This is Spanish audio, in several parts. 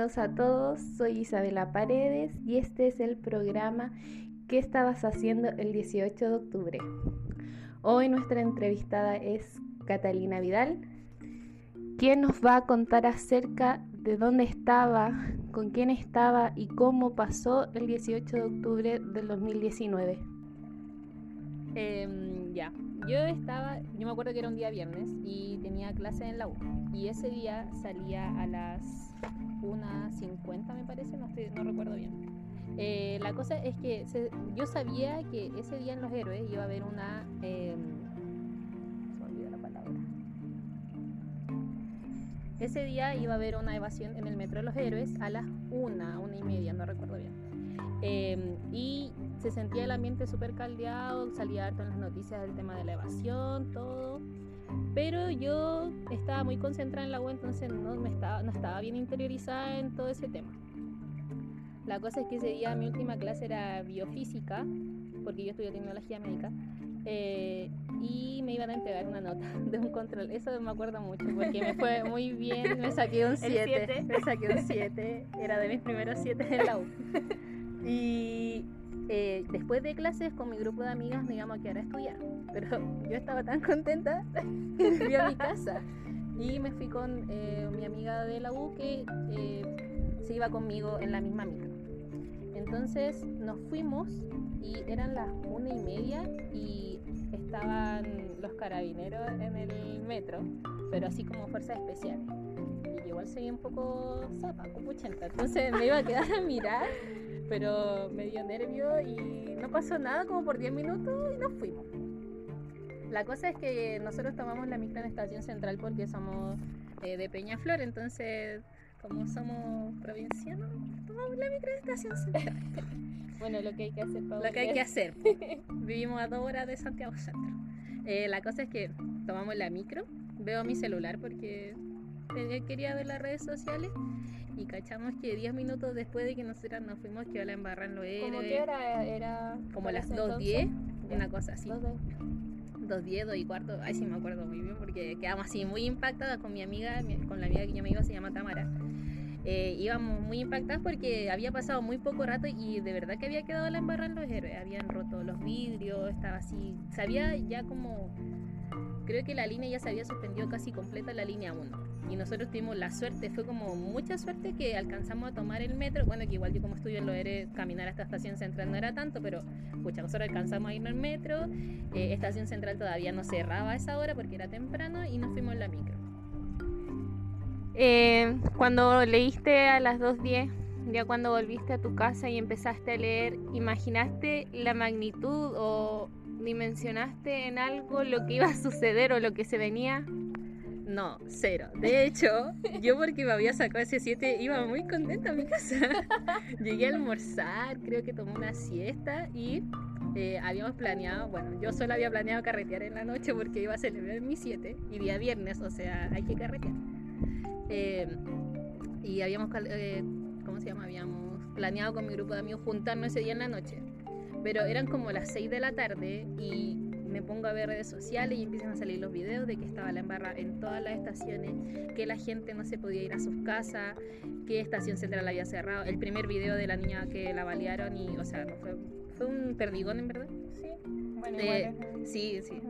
Bienvenidos a todos, soy Isabela Paredes y este es el programa ¿Qué estabas haciendo el 18 de octubre? Hoy nuestra entrevistada es Catalina Vidal, quien nos va a contar acerca de dónde estaba, con quién estaba y cómo pasó el 18 de octubre del 2019. Em, ya, yo estaba, yo me acuerdo que era un día viernes y tenía clase en la U. Y ese día salía a las 1.50 me parece, no, no recuerdo bien. Eh, la cosa es que yo sabía que ese día en Los Héroes iba a haber una... Em, se me la palabra. Ese día iba a haber una evasión en el Metro de Los Héroes a las 1, una y media, no recuerdo bien. Em, y se sentía el ambiente súper caldeado, salía harto en las noticias del tema de la evasión, todo. Pero yo estaba muy concentrada en la web, entonces no, me estaba, no estaba bien interiorizada en todo ese tema. La cosa es que ese día mi última clase era biofísica, porque yo estudio tecnología médica, eh, y me iban a entregar una nota de un control. Eso me acuerdo mucho porque me fue muy bien, me saqué un 7. Me saqué un 7, era de mis primeros 7 en la U. Y eh, después de clases con mi grupo de amigas me íbamos a quedar a estudiar. Pero yo estaba tan contenta que fui a mi casa. Y me fui con eh, mi amiga de la U que eh, se iba conmigo en la misma micro. Entonces nos fuimos y eran las una y media y estaban los carabineros en el metro, pero así como fuerzas especiales. Y igual soy un poco zapa, puchenta. Entonces me iba a quedar a mirar pero me dio nervio y no pasó nada como por 10 minutos y nos fuimos. La cosa es que nosotros tomamos la micro en Estación Central porque somos eh, de Peñaflor, entonces como somos provincianos, tomamos la micro en Estación Central. bueno, lo que hay que hacer para Lo que hay que hacer. Vivimos a dos horas de Santiago Centro. Eh, la cosa es que tomamos la micro, veo mi celular porque quería ver las redes sociales y cachamos que 10 minutos después de que nosotras nos fuimos que la embarran lo era. ¿Cómo que era? Era como las 2.10, una cosa así. 2.10, 2 y cuarto, ay sí me acuerdo muy bien porque quedamos así muy impactadas con mi amiga, con la amiga que yo me iba, se llama Tamara. Eh, íbamos muy impactadas porque había pasado muy poco rato y de verdad que había quedado la embarrada en los héroes. Habían roto los vidrios, estaba así. Sabía ya como. Creo que la línea ya se había suspendido casi completa la línea 1 y nosotros tuvimos la suerte, fue como mucha suerte que alcanzamos a tomar el metro, bueno que igual yo como estudio en lo ERE, caminar a esta estación central no era tanto, pero pucha, nosotros alcanzamos a ir al metro, eh, estación central todavía no cerraba a esa hora porque era temprano y nos fuimos en la micro. Eh, cuando leíste a las 2.10, ya cuando volviste a tu casa y empezaste a leer, ¿imaginaste la magnitud o dimensionaste en algo lo que iba a suceder o lo que se venía? No, cero. De hecho, yo porque me había sacado ese 7 iba muy contenta a mi casa. Llegué a almorzar, creo que tomé una siesta y eh, habíamos planeado, bueno, yo solo había planeado carretear en la noche porque iba a celebrar mi 7 y día viernes, o sea, hay que carretear. Eh, y habíamos, eh, ¿cómo se llama? Habíamos planeado con mi grupo de amigos juntarnos ese día en la noche. Pero eran como las 6 de la tarde y me pongo a ver redes sociales y empiezan a salir los videos de que estaba la embarra en todas las estaciones, que la gente no se podía ir a sus casas, que estación central había cerrado. El primer video de la niña que la balearon y, o sea, fue, fue un perdigón en verdad. Sí, bueno, sí, sí.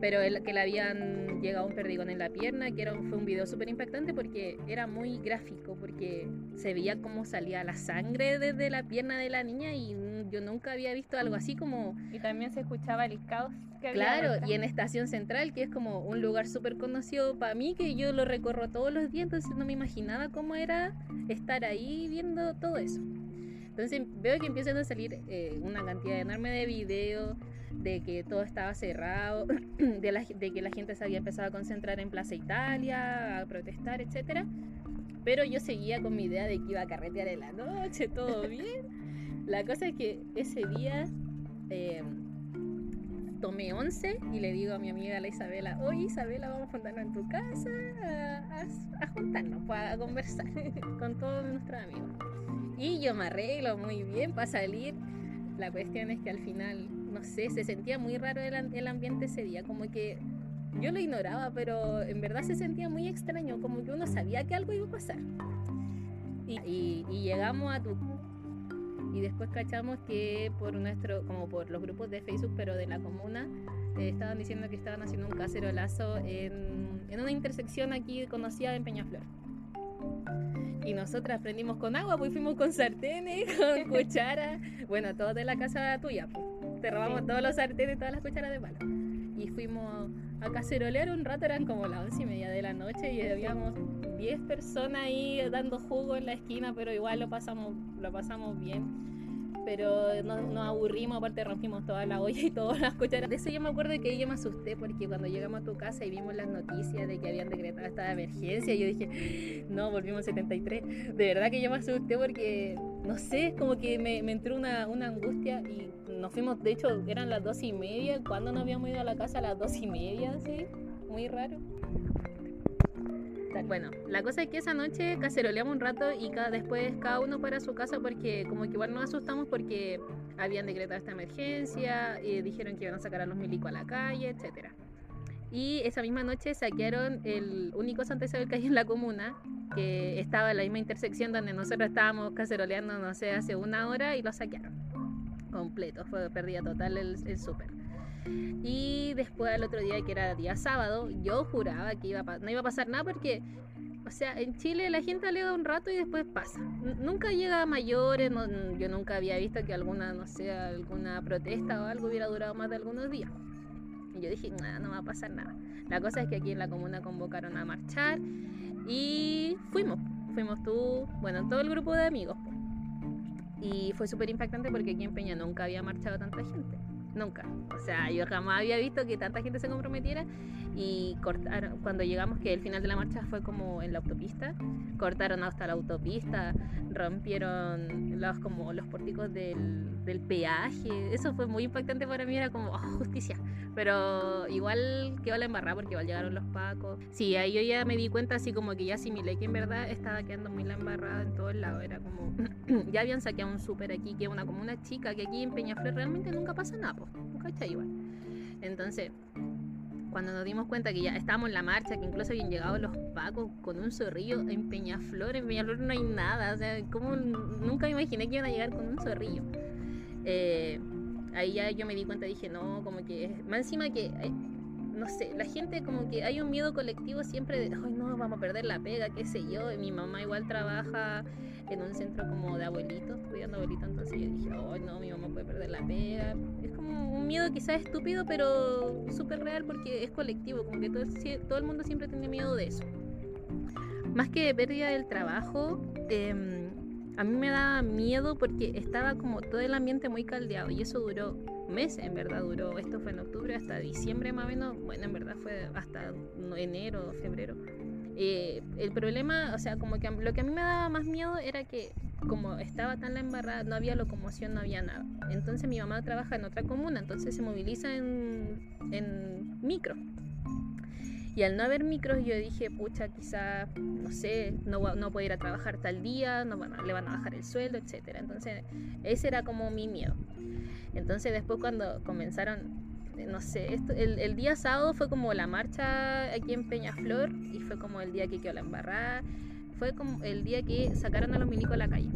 Pero el, que le habían llegado un perdigón en la pierna, que era, fue un video súper impactante porque era muy gráfico, porque se veía cómo salía la sangre desde la pierna de la niña y yo nunca había visto algo así como... Y también se escuchaba el caos que había. Claro, y en Estación Central, que es como un lugar súper conocido para mí, que yo lo recorro todos los días, entonces no me imaginaba cómo era estar ahí viendo todo eso. Entonces veo que empiezan a salir eh, una cantidad enorme de videos de que todo estaba cerrado, de, de, que la gente se había empezado a concentrar en Plaza Italia, a protestar, etc. Pero yo seguía con mi idea de que iba a carretear en la noche, todo bien. La cosa es que ese día eh, tomé once y le digo a mi amiga la Isabela, oye Isabela, vamos a juntarnos en tu casa a, juntarnos, pues, a conversar con todos nuestros amigos. Y yo me arreglo muy bien para salir. La cuestión es que al final, no sé, se sentía muy raro el, el ambiente ese día, como que yo lo ignoraba, pero en verdad se sentía muy extraño, como que uno sabía que algo iba a pasar. Y, llegamos a tu y después cachamos que por nuestro como por los grupos de Facebook pero de la comuna eh, estaban diciendo que estaban haciendo un cacerolazo en, en una intersección aquí conocida en Peñaflor y nosotras prendimos con agua, pues fuimos con sartenes, con cucharas, bueno, todo de la casa tuya, pues. Te robamos todos los sartenes, todas las cucharas de palo. Y fuimos a cacerolear un rato, eran como las once y media de la noche y habíamos 10 personas ahí dando jugo en la esquina, pero igual lo pasamos, lo pasamos bien pero nos, aburrimos, aparte rompimos toda la olla y todas las cucharas. De eso yo me acuerdo que yo me asusté porque cuando llegamos a tu casa y vimos las noticias de que habían decretado esta emergencia, yo dije, no, volvimos 73. De verdad que yo me asusté porque, no sé, como que me, entró una, una angustia y nos fuimos, de hecho eran las dos y media, cuando nos habíamos ido a la casa a las dos y media, así, muy raro. Bueno, la cosa es que esa noche caceroleamos un rato y cada, después cada uno para su casa porque como que igual nos asustamos porque habían decretado esta emergencia, y dijeron que iban a sacar a los milicos a la calle, etcétera. Y esa misma noche saquearon el único Santa Isabel que hay en la comuna, que estaba en la misma intersección donde nosotros estábamos caceroleando, no sé, hace una hora y lo saquearon completo, fue pérdida total el, el súper. Y después al otro día, que era día sábado, yo juraba que iba no iba a pasar nada porque, o sea, en Chile la gente alega un rato y después pasa. nunca llega a mayores, yo nunca había visto que alguna, no sé, alguna protesta o algo hubiera durado más de algunos días. Y yo dije, nada, no va a pasar nada. La cosa es que aquí en la comuna convocaron a marchar y fuimos. Fuimos tú, bueno, todo el grupo de amigos. Y fue súper impactante porque aquí en Peña nunca había marchado tanta gente. Nunca. O sea, yo jamás había visto que tanta gente se comprometiera y cortaron, cuando llegamos, que el final de la marcha fue como en la autopista, cortaron hasta la autopista, rompieron los, como los pórticos del, del peaje. Eso fue muy impactante para mí, era como, oh, justicia. Pero igual quedó la embarrada porque igual llegaron los pacos. Sí, ahí yo ya me di cuenta así como que ya asimilé que en verdad estaba quedando muy la embarrada en todos lados. Era como, ya habían saqueado un súper aquí, que una como una chica, que aquí en Peñaflor realmente nunca pasa nada, pues, ¿cachai? Igual. Entonces, cuando nos dimos cuenta que ya estábamos en la marcha, que incluso habían llegado los pacos con un zorrillo en Peñaflor, en Peñaflor no hay nada, o sea, como nunca me imaginé que iban a llegar con un zorrillo. Eh, ahí ya yo me di cuenta, dije, no, como que, más encima que, eh, no sé, la gente como que hay un miedo colectivo siempre de, ay, no, vamos a perder la pega, qué sé yo, y mi mamá igual trabaja en un centro como de abuelitos, cuidando abuelitos, entonces yo dije, ay, no, mi mamá puede perder la pega, es como un miedo quizás estúpido, pero súper real porque es colectivo, como que todo, todo el mundo siempre tiene miedo de eso. Más que pérdida del trabajo, eh, a mí me daba miedo porque estaba como todo el ambiente muy caldeado y eso duró meses, en verdad duró, esto fue en octubre hasta diciembre más o menos, bueno, en verdad fue hasta enero, febrero. Eh, el problema, o sea, como que lo que a mí me daba más miedo era que como estaba tan la embarrada, no había locomoción, no había nada. Entonces mi mamá trabaja en otra comuna, entonces se moviliza en, en micro. Y al no haber micros, yo dije, pucha, quizá, no sé, no, no puedo ir a trabajar tal día, no le van a bajar el sueldo, etc. Entonces, ese era como mi miedo. Entonces, después cuando comenzaron, no sé, el, el, día sábado fue como la marcha aquí en Peñaflor y fue como el día que quedó la embarrada. Fue como el día que sacaron a los milicos a la calle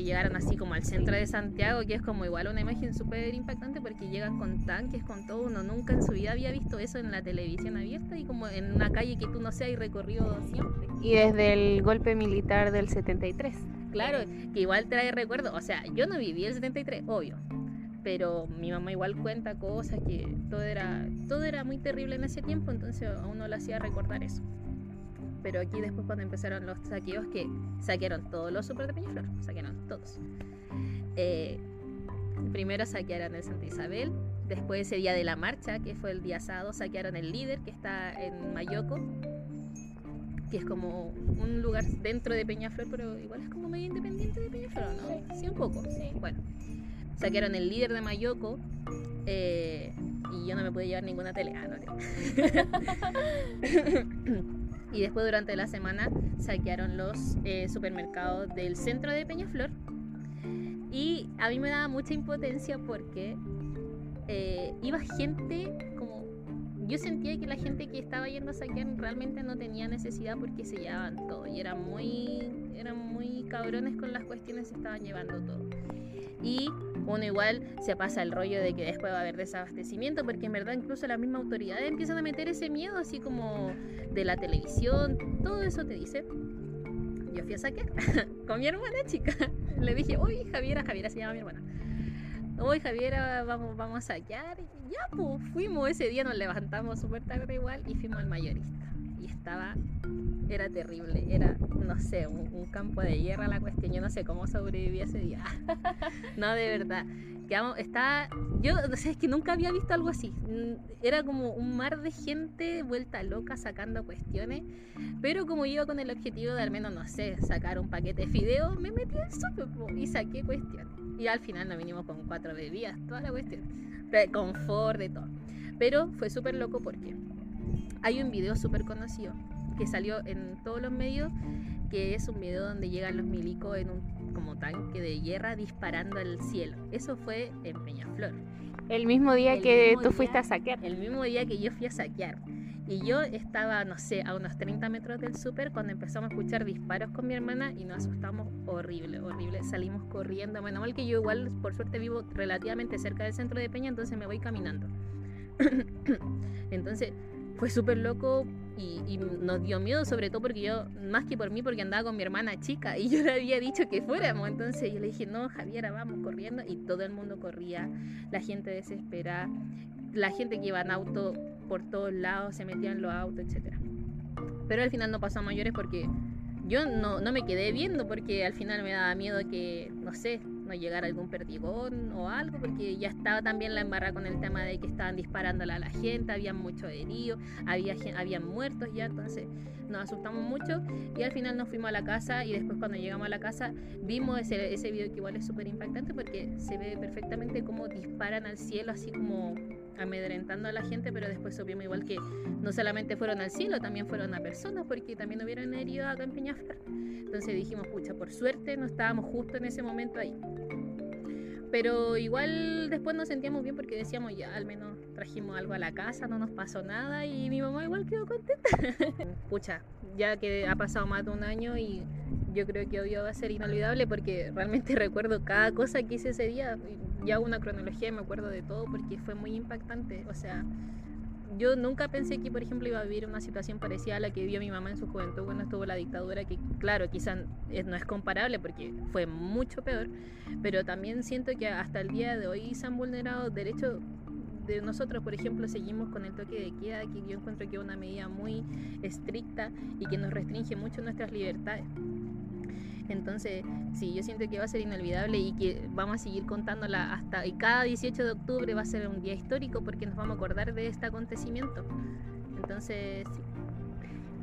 que llegaran así como al centro de Santiago, que es como igual una imagen súper impactante porque llegan con tanques, con todo. Uno nunca en su vida había visto eso en la televisión abierta y como en una calle que tú no sé, hay recorrido siempre. Y desde el golpe militar del 73. Claro, que igual trae recuerdo. O sea, yo no viví el 73, obvio. Pero mi mamá igual cuenta cosas que todo era, todo era muy terrible en ese tiempo, entonces a uno le hacía recordar eso pero aquí después cuando empezaron los saqueos que saquearon todos los super de Peñaflor, saquearon todos. Eh, primero saquearon el Santa Isabel, después ese día de la marcha, que fue el día sábado, saquearon el líder que está en Mayoco, que es como un lugar dentro de Peñaflor, pero igual es como medio independiente de Peñaflor, ¿no? Sí, un poco. Sí. Bueno, saquearon el líder de Mayoco. Eh, y yo no me pude llevar ninguna tele. Ah, no, y después durante la semana saquearon los eh, supermercados del centro de Peñaflor. Y a mí me daba mucha impotencia porque eh, iba gente como yo sentía que la gente que estaba yendo a saquear realmente no tenía necesidad porque se llevaban todo y eran muy, eran muy cabrones con las cuestiones, se estaban llevando todo. Y uno igual se pasa el rollo de que después va a haber desabastecimiento, porque en verdad incluso las mismas autoridades empiezan a meter ese miedo, así como de la televisión, todo eso te dice. Yo fui a saquear con mi hermana chica. Le dije, uy, Javiera, Javiera se llama mi hermana. Uy, Javiera, vamos, vamos a saquear. Y ya, pues fuimos ese día, nos levantamos súper tarde igual y fuimos al mayorista. Y estaba era terrible, era, no sé, un, campo de guerra la cuestión, yo no sé cómo sobreviví ese día. no, de verdad. Estaba, yo no sé, es que nunca había visto algo así. Mm, era como un mar de gente vuelta loca sacando cuestiones, pero como iba con el objetivo de al menos, no sé, sacar un paquete de fideos, me metí en súper y saqué cuestiones. Y al final nos vinimos con cuatro bebidas, toda la cuestión, de confort, de todo. Pero fue súper loco porque hay un video súper conocido que salió en todos los medios, que es un video donde llegan los milicos en un como tanque de guerra disparando al cielo. Eso fue en Peñaflor. El mismo día que tú fuiste a saquear. El mismo día que yo fui a saquear. Y yo estaba, no sé, a unos 30 metros del súper cuando empezamos a escuchar disparos con mi hermana y nos asustamos horrible, horrible. Salimos corriendo. Bueno, mal que yo igual, por suerte, vivo relativamente cerca del centro de Peña, entonces me voy caminando. entonces fue súper loco y, nos dio miedo, sobre todo porque yo, más que por mí, porque andaba con mi hermana chica y yo le había dicho que fuéramos. Entonces yo le dije, no, Javiera, vamos corriendo. Y todo el mundo corría, la gente desesperada, la gente que iba en auto por todos lados, se metía en los autos, etc. Pero al final no pasó a mayores porque yo no, no me quedé viendo porque al final me daba miedo que, no sé, no llegara algún perdigón o algo, porque ya estaba también la embarra con el tema de que estaban disparándole a la gente, había mucho heridos, había, había muertos ya, entonces nos asustamos mucho y al final nos fuimos a la casa y después cuando llegamos a la casa vimos ese, ese video que igual es súper impactante porque se ve perfectamente cómo disparan al cielo así como amedrentando a la gente, pero después supimos igual que no solamente fueron al cielo, también fueron a personas, porque también hubieran herido acá en Peñaflor. Entonces dijimos, pucha, por suerte no estábamos justo en ese momento ahí. Pero igual después nos sentíamos bien porque decíamos, ya al menos trajimos algo a la casa, no nos pasó nada y mi mamá igual quedó contenta. Pucha, ya que ha pasado más de un año y yo creo que hoy va a ser inolvidable porque realmente recuerdo cada cosa que hice ese día. Ya hago una cronología y me acuerdo de todo porque fue muy impactante. O sea, yo nunca pensé que, por ejemplo, iba a vivir una situación parecida a la que vivió mi mamá en su juventud cuando estuvo la dictadura, que claro, quizás no es comparable porque fue mucho peor, pero también siento que hasta el día de hoy se han vulnerado derechos de nosotros, por ejemplo, seguimos con el toque de queda, que yo encuentro que es una medida muy estricta y que nos restringe mucho nuestras libertades. Entonces, sí, yo siento que va a ser inolvidable y que vamos a seguir contándola hasta. Y cada 18 de octubre va a ser un día histórico porque nos vamos a acordar de este acontecimiento. Entonces, sí.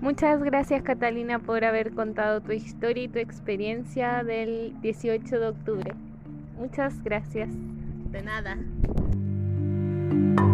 Muchas gracias Catalina por haber contado tu historia y tu experiencia del 18 de octubre. Muchas gracias. De nada. thank you